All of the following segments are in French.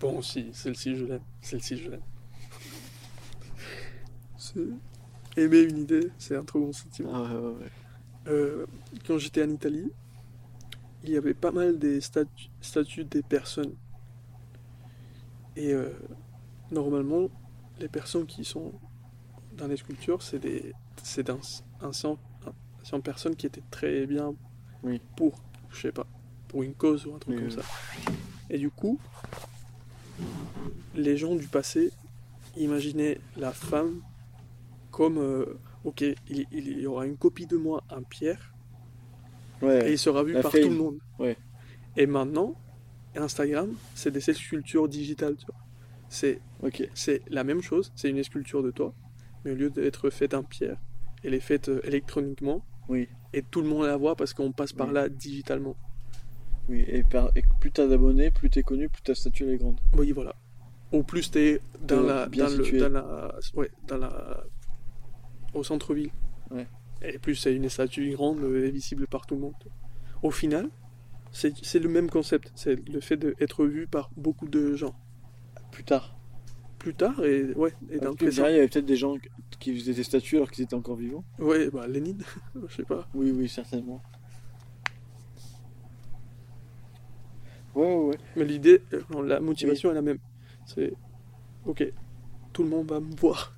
Bon, si, celle-ci, je l'aime. Celle-ci, je l'aime. Aimer une idée, c'est un trop bon sentiment. Ah ouais, ouais, ouais. Euh, quand j'étais en Italie, il y avait pas mal des statu- statues des personnes. Et euh, normalement, les personnes qui sont dans les sculptures, c'est des, c'est d'un, un sang, un, c'est une personne qui était très bien Oui. pour, je sais pas, pour une cause ou un truc Oui, comme oui. ça. Et du coup, les gens du passé imaginaient la femme comme, euh, ok, il, il y aura une copie de moi en pierre et il sera vu par fame. tout le monde. Ouais. Et maintenant, Instagram, c'est des sculptures digitales. C'est, ok. c'est la même chose, c'est une sculpture de toi, mais au lieu d'être faite en pierre, elle est faite euh, électroniquement Oui, et tout le monde la voit parce qu'on passe par Oui. là digitalement. Oui. Et, par- et plus t'as d'abonnés, plus t'es connu, plus ta statue elle est grande. Oui, voilà. Au plus t'es dans la, bien dans le, situé. dans la, ouais, dans la, au centre-ville. Ouais. Et plus c'est une statue grande et visible par tout le monde. Au final, c'est le même concept. C'est le fait d'être vu par beaucoup de gens. Plus tard. Plus tard, et ouais, et dans le il y avait peut-être des gens qui faisaient des statues alors qu'ils étaient encore vivants. Ouais, bah Lénine, je sais pas. Oui, oui, certainement. Ouais, ouais. Mais l'idée, euh, la motivation est la même. C'est, ok, tout le monde va me voir.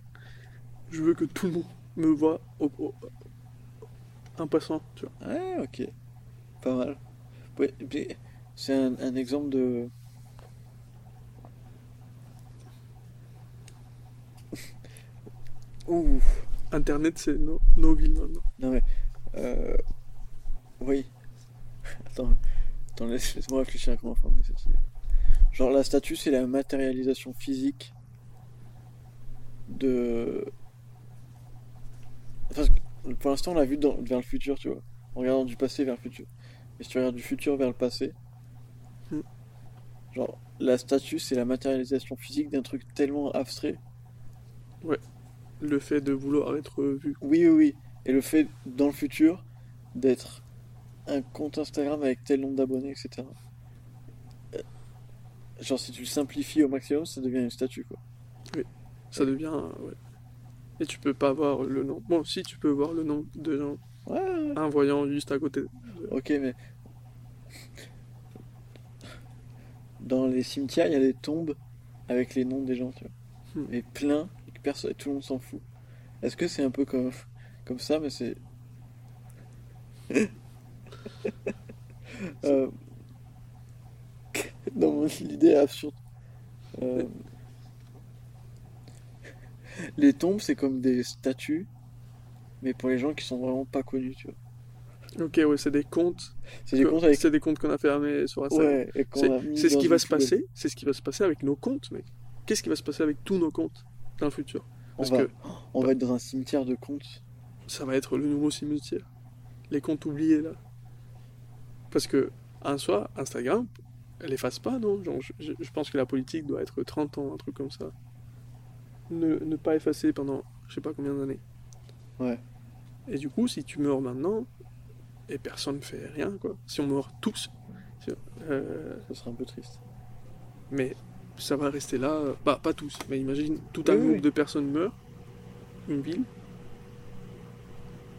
Je veux que tout le monde me voit au, au- en passant, tu vois. Ouais, ok. Pas mal. Ouais, c'est un, un exemple de. Ouh. Internet, c'est nos, nos villes maintenant. Non mais. Euh... Oui. Attends. Attends, laisse- laisse-moi réfléchir à comment formuler cette idée. Genre, la statue, c'est la matérialisation physique de. Parce que pour l'instant, on l'a vu dans- vers le futur, tu vois. En regardant du passé vers le futur. Et si tu regardes du futur vers le passé, Hmm. genre, la statue, c'est la matérialisation physique d'un truc tellement abstrait. Le fait de vouloir être vu. Oui, oui, oui. Et le fait, dans le futur, d'être un compte Instagram avec tel nombre d'abonnés, etc. Euh, Genre, si tu le simplifies au maximum, ça devient une statue, quoi. Ça devient. euh, Ouais. Et tu peux pas voir le nom. Bon, si tu peux voir le nom de gens Ouais, en voyant juste à côté. Ok, mais. Dans les cimetières, il y a des tombes avec les noms des gens, tu vois. Hmm. Et plein, et que personne, tout le monde s'en fout. Est-ce que c'est un peu comme, comme ça, mais c'est. Euh, Dans mon idée absurde. Euh, Les tombes, c'est comme des statues, mais pour les gens qui sont vraiment pas connus, tu vois. Ok, ouais, c'est des comptes. C'est des comptes avec. C'est des comptes qu'on a fermés sur Instagram. Ouais, C'est ce qui va se poubelle. passer. C'est ce qui va se passer avec nos comptes, mec. Qu'est-ce qui va se passer avec tous nos comptes dans le futur? On Parce va, que on va être dans un cimetière de comptes. ça va être le nouveau cimetière. Les comptes oubliés là. Parce que en soi, Instagram, elle efface pas, non? Genre, je, pense que la politique doit être 30 ans, un truc comme ça. Ne, ne pas effacer pendant je sais pas combien d'années. Ouais. Et du coup, si tu meurs maintenant, et personne ne fait rien, quoi. Si on meurt tous, euh, Ça serait un peu triste. mais ça va rester là, bah, pas tous, mais imagine tout un Oui, groupe oui. de personnes meurt, une ville,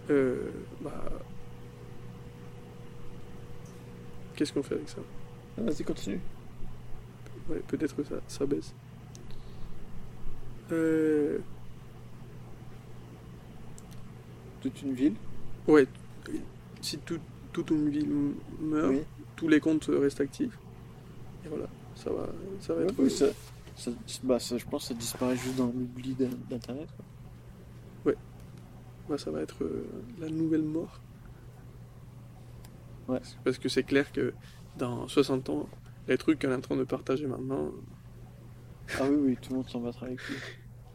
euh, bah, qu'est-ce qu'on fait avec ça Ah, Vas-y, continue. Ouais, peut-être que ça, ça baisse. Euh, Toute une ville. ouais, si tout- toute une ville meurt, Oui. tous les comptes restent actifs, et voilà, ça va, ça va Ouais, être... oui, ça, ça- bah, ça, je pense que ça disparaît juste dans l'oubli d'in- d'Internet. quoi. bah, ça va être euh, la nouvelle mort. Ouais. Parce que c'est clair que dans 60 ans, les trucs qu'on est en train de partager maintenant, Ah oui, oui, tout le monde s'en battra avec lui.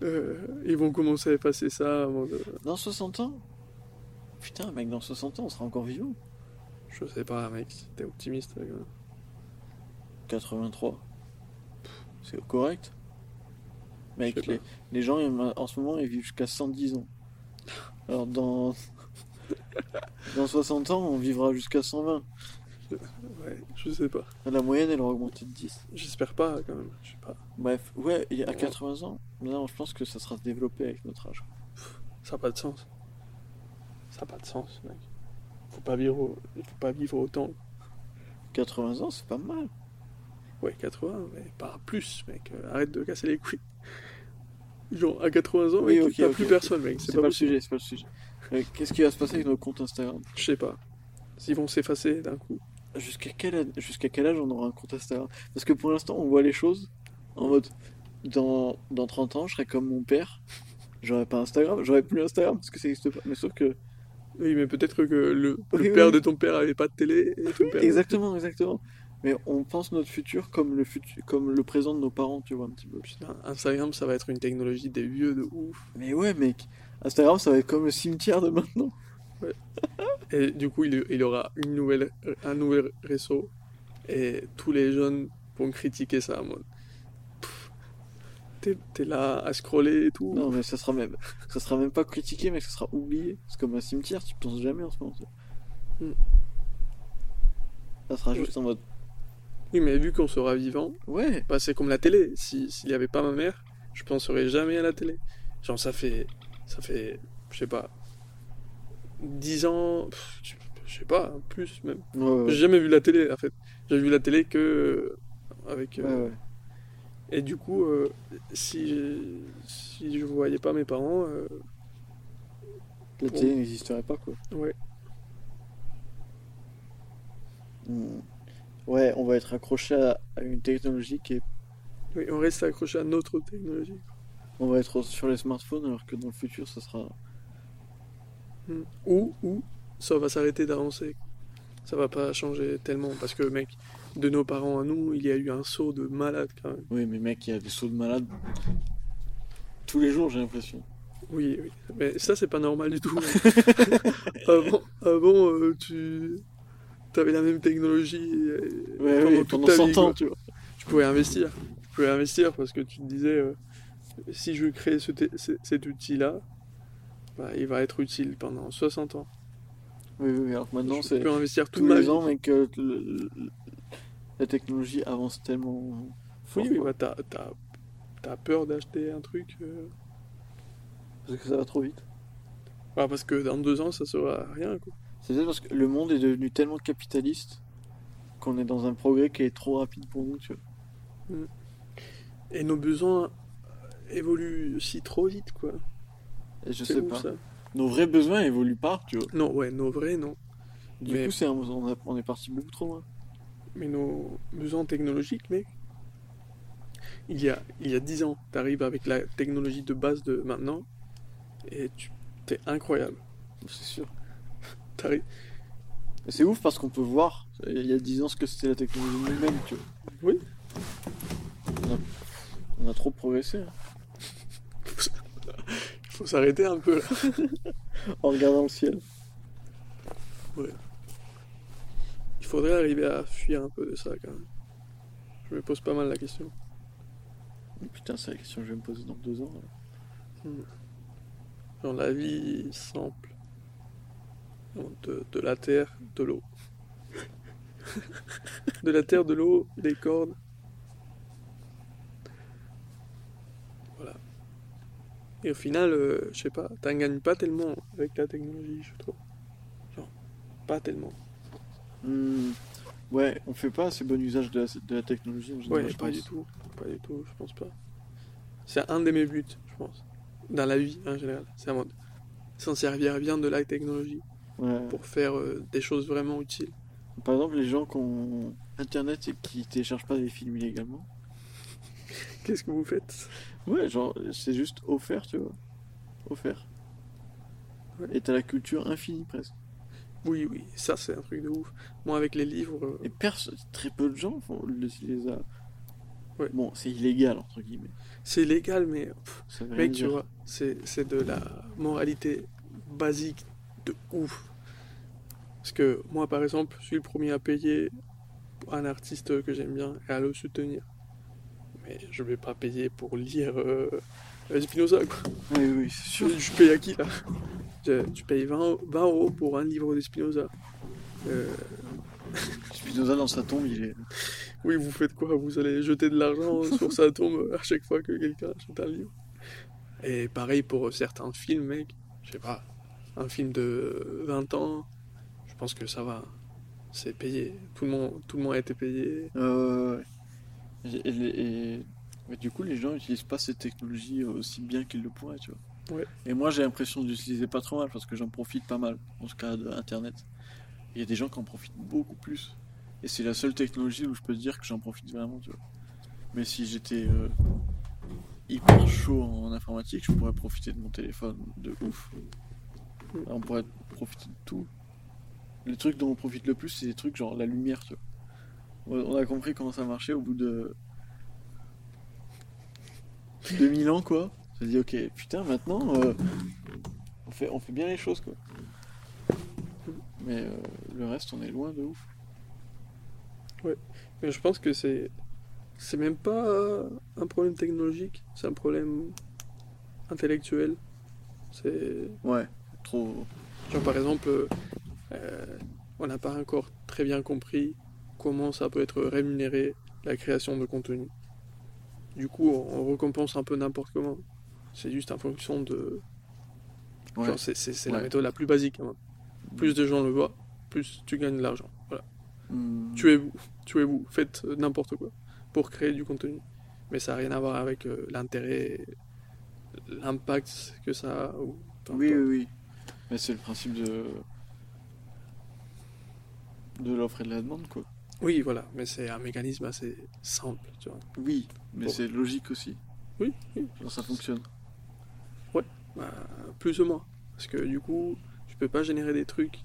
euh, ils vont commencer à effacer ça avant de... Dans 60 ans? Putain, mec, dans 60 ans, on sera encore vivant. Je sais pas, mec, t'es optimiste. quand même. 83. C'est correct. Mec, les, les gens, en ce moment, ils vivent jusqu'à 110 ans. Alors, dans... dans 60 ans, on vivra jusqu'à 120. Ouais, je sais pas. La moyenne, elle aura augmenté de 10. J'espère pas, quand même. Je sais pas. Bref, ouais, à Ouais. 80 ans, non, je pense que ça sera développé avec notre âge. Ça n'a pas de sens. Ça n'a pas de sens, mec. Faut pas vivre, au- faut pas vivre autant. 80 ans, c'est pas mal. Ouais, 80, mais pas plus, mec. Arrête de casser les couilles. Genre, à 80 ans, Oui, mec, ok, t'as plus personne, mec. C'est pas, pas, le sujet, c'est pas le sujet. Euh, Qu'est-ce qui va se passer avec nos comptes Instagram? Je sais pas. S'ils vont s'effacer d'un coup. Jusqu'à quel, âge- jusqu'à quel âge on aura un compte Instagram? Parce que pour l'instant, on voit les choses en mode dans, dans 30 ans, je serai comme mon père. J'aurais pas Instagram, j'aurais plus Instagram parce que ça n'existe pas. Mais sauf que. Oui, mais peut-être que le, père oui. de ton père avait pas de télé et ton père. Exactement, exactement. Mais on pense notre futur comme le, futur, comme le présent de nos parents, tu vois, un petit peu. Putain, Instagram, ça va être une technologie des vieux de ouf. Mais ouais, mec, Instagram, ça va être comme le cimetière de maintenant. Et du coup, il, il aura une nouvelle, un nouvel réseau. Et tous les jeunes vont critiquer ça en mode. T'es là à scroller et tout. Non, mais ça sera même, ça sera même pas critiqué, mais ça sera oublié. C'est comme un cimetière, tu penses jamais en ce moment. ça. Hmm. Ça sera Ouais. juste en mode. Oui, mais vu qu'on sera vivant, Ouais, bah, c'est comme la télé. Si- S'il n'y avait pas ma mère, je penserais jamais à la télé. Genre, ça fait. Ça fait. Je sais pas. 10 ans. je- sais pas, plus même. ouais. J'ai jamais vu la télé en fait. J'ai vu la télé que euh, avec. euh, Ouais. Et du coup, euh, si, si je voyais pas mes parents, euh, La télé n'existerait pas, quoi. ouais, Hmm. Ouais, on va être accroché à, à une technologie qui est. oui, on reste accroché à notre technologie. On va être sur les smartphones, alors que dans le futur, ça sera. Mm. Ou, ou ça va s'arrêter d'avancer. Ça va pas changer tellement parce que mec, de nos parents à nous, il y a eu un saut de malade quand même. Oui, mais mec, il y a des sauts de malades tous les jours, j'ai l'impression. Oui, oui. Mais ça c'est pas normal du tout. avant, avant euh, tu avais la même technologie Ouais, pendant ouais, toute pendant ta 100 vie, ans, quoi. tu vois. tu pouvais investir. Tu pouvais investir parce que tu te disais, euh, si je crée ce cet outil-là, bah, il va être utile pendant 60 ans. Oui, oui, alors que maintenant, c'est. peux investir Tous ma les ans, mec, euh, le- le- la technologie avance tellement. fort, Oui, oui, bah, t'as, t'as peur d'acheter un truc. euh, Parce que ça va trop vite. bah, parce que dans deux ans, ça sera rien. Quoi. C'est peut-être parce que le monde est devenu tellement capitaliste qu'on est dans un progrès qui est trop rapide pour nous, tu vois. Et nos besoins évoluent si trop vite, quoi. Et je sais ouf, pas. ça. Nos vrais besoins évoluent pas, tu vois. Non, ouais, nos vrais, non. Du Mais- coup, c'est un- on, a- on est parti beaucoup trop loin. Mais nos besoins technologiques, mec, il y a, il y a 10 ans, t'arrives avec la technologie de base de maintenant, et tu, t'es incroyable. C'est sûr. C'est ouf parce qu'on peut voir il y a 10 ans ce que c'était la technologie nous-mêmes, tu vois. Oui. On a, on a trop progressé. hein. il faut s'arrêter un peu là. En regardant le ciel. Il faudrait arriver à fuir un peu de ça quand même. Je me pose pas mal la question. Putain, c'est la question que je vais me poser dans deux ans. là. Genre la vie simple. De, de la terre, de l'eau. de la terre, de l'eau, des cordes. Voilà. Et au final, euh, je sais pas, t'en gagnes pas tellement avec la technologie, je trouve. Genre, pas tellement. Hmm, Ouais, on fait pas assez bon usage de la, de la technologie en général. Ouais, je pas pense. du tout. Pas du tout, je pense pas. C'est un de mes buts, je pense. Dans la vie en général. C'est un mode. S'en servir bien de la technologie Ouais. pour faire euh, des choses vraiment utiles. Par exemple, les gens qui ont Internet et qui téléchargent pas des films illégalement. Qu'est-ce que vous faites? Ouais, genre, c'est juste offert, tu vois. Offert. Ouais. Et t'as la culture infinie presque. Oui, oui, ça c'est un truc de ouf. Moi avec les livres, euh, Et personne, très peu de gens font, les, les a. Ouais. Bon, c'est illégal, entre guillemets. c'est légal, mais pff, mec, tu vois, c'est de la moralité basique de ouf. Parce que moi par exemple, je suis le premier à payer un artiste que j'aime bien et à le soutenir. Mais je vais pas payer pour lire euh, Spinoza, quoi. Oui, oui, c'est sûr. Je, je paye à qui là? Je- Tu payes 20, 20 euros pour un livre de Spinoza. Euh, Spinoza dans sa tombe, il est. Oui, vous faites quoi? Vous allez jeter de l'argent sur sa tombe à chaque fois que quelqu'un achète un livre? Et pareil pour certains films, mec. Je sais pas, un film de 20 ans, je pense que ça va. C'est payé. Tout le monde, tout le monde a été payé. Euh, et, et- et- mais du coup, les gens n'utilisent pas cette technologie aussi bien qu'ils le pourraient, tu vois. Ouais. Et moi, j'ai l'impression d'utiliser pas trop mal parce que j'en profite pas mal, en ce cas d'Internet. Il y a des gens qui en profitent beaucoup plus. Et c'est la seule technologie où je peux te dire que j'en profite vraiment, tu vois. Mais si j'étais euh, hyper chaud en informatique, je pourrais profiter de mon téléphone de ouf. On pourrait profiter de tout. Les trucs dont on profite le plus, c'est des trucs genre la lumière, tu vois. On a compris comment ça marchait au bout de 2000 ans, quoi. On s'est dit, ok, putain, maintenant, euh, on, fait, on fait bien les choses, quoi. Mais euh, le reste, on est loin de ouf. Mais je pense que c'est. C'est même pas un problème technologique, c'est un problème intellectuel. C'est. Ouais, trop. Genre par exemple, euh, on n'a pas encore très bien compris comment ça peut être rémunéré la création de contenu. Du coup, on récompense un peu n'importe comment. C'est juste en fonction de. Ouais. C'est la méthode la plus basique. hein. Plus de gens le voient, plus tu gagnes de l'argent. Voilà. Hmm. Tuez-vous, tuez-vous, faites n'importe quoi pour créer du contenu. Mais ça n'a rien à voir avec euh, l'intérêt, l'impact que ça a. Ou, Oui, oui, oui. Mais c'est le principe de. de l'offre et de la demande, quoi. Oui, voilà, mais c'est un mécanisme assez simple, tu vois. Oui, mais Bon. c'est logique aussi. Oui, ça fonctionne. Bah, plus ou moins. Parce que du coup, tu peux pas générer des trucs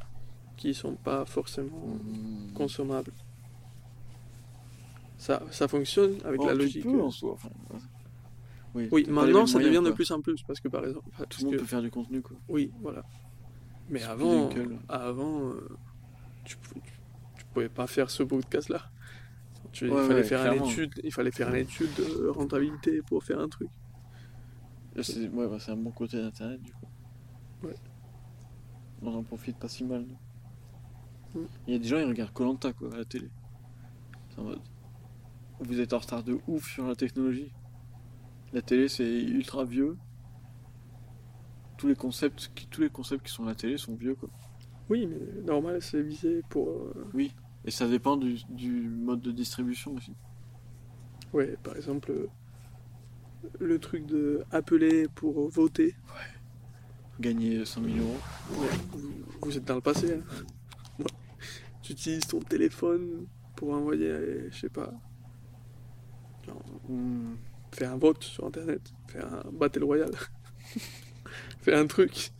qui sont pas forcément Hmm. consommables. Ça, ça fonctionne avec Oh, la tu logique. peux, en soi. enfin, oui, Oui, maintenant ça moyens, devient de plus en plus parce que par exemple, Tout le monde que- peut faire du contenu, quoi. oui, voilà. Mais avant, avant, euh, tu, pou- tu, tu pouvais pas faire ce podcast là. Tu, il fallait ouais, faire une étude, il fallait faire une étude de rentabilité pour faire un truc. C'est ouais, bah, c'est un bon côté d'internet, du coup. Ouais. On en profite pas si mal. Mm. Il y a des gens, ils regardent Colanta, quoi, à la télé. C'est en mode. Vous êtes en retard de ouf sur la technologie. La télé, c'est ultra vieux. Tous les concepts qui, tous les concepts qui sont à la télé sont vieux, quoi. Oui, mais normal, c'est visé pour. euh, Et ça dépend du, du mode de distribution aussi. Ouais, par exemple, euh, le truc de appeler pour voter. Gagner 100 000 euros. Ouais, vous, vous êtes dans le passé. Hein. Ouais. Tu utilises ton téléphone pour envoyer, je sais pas, genre, Hmm. faire un vote sur internet, faire un battle royale, faire un truc.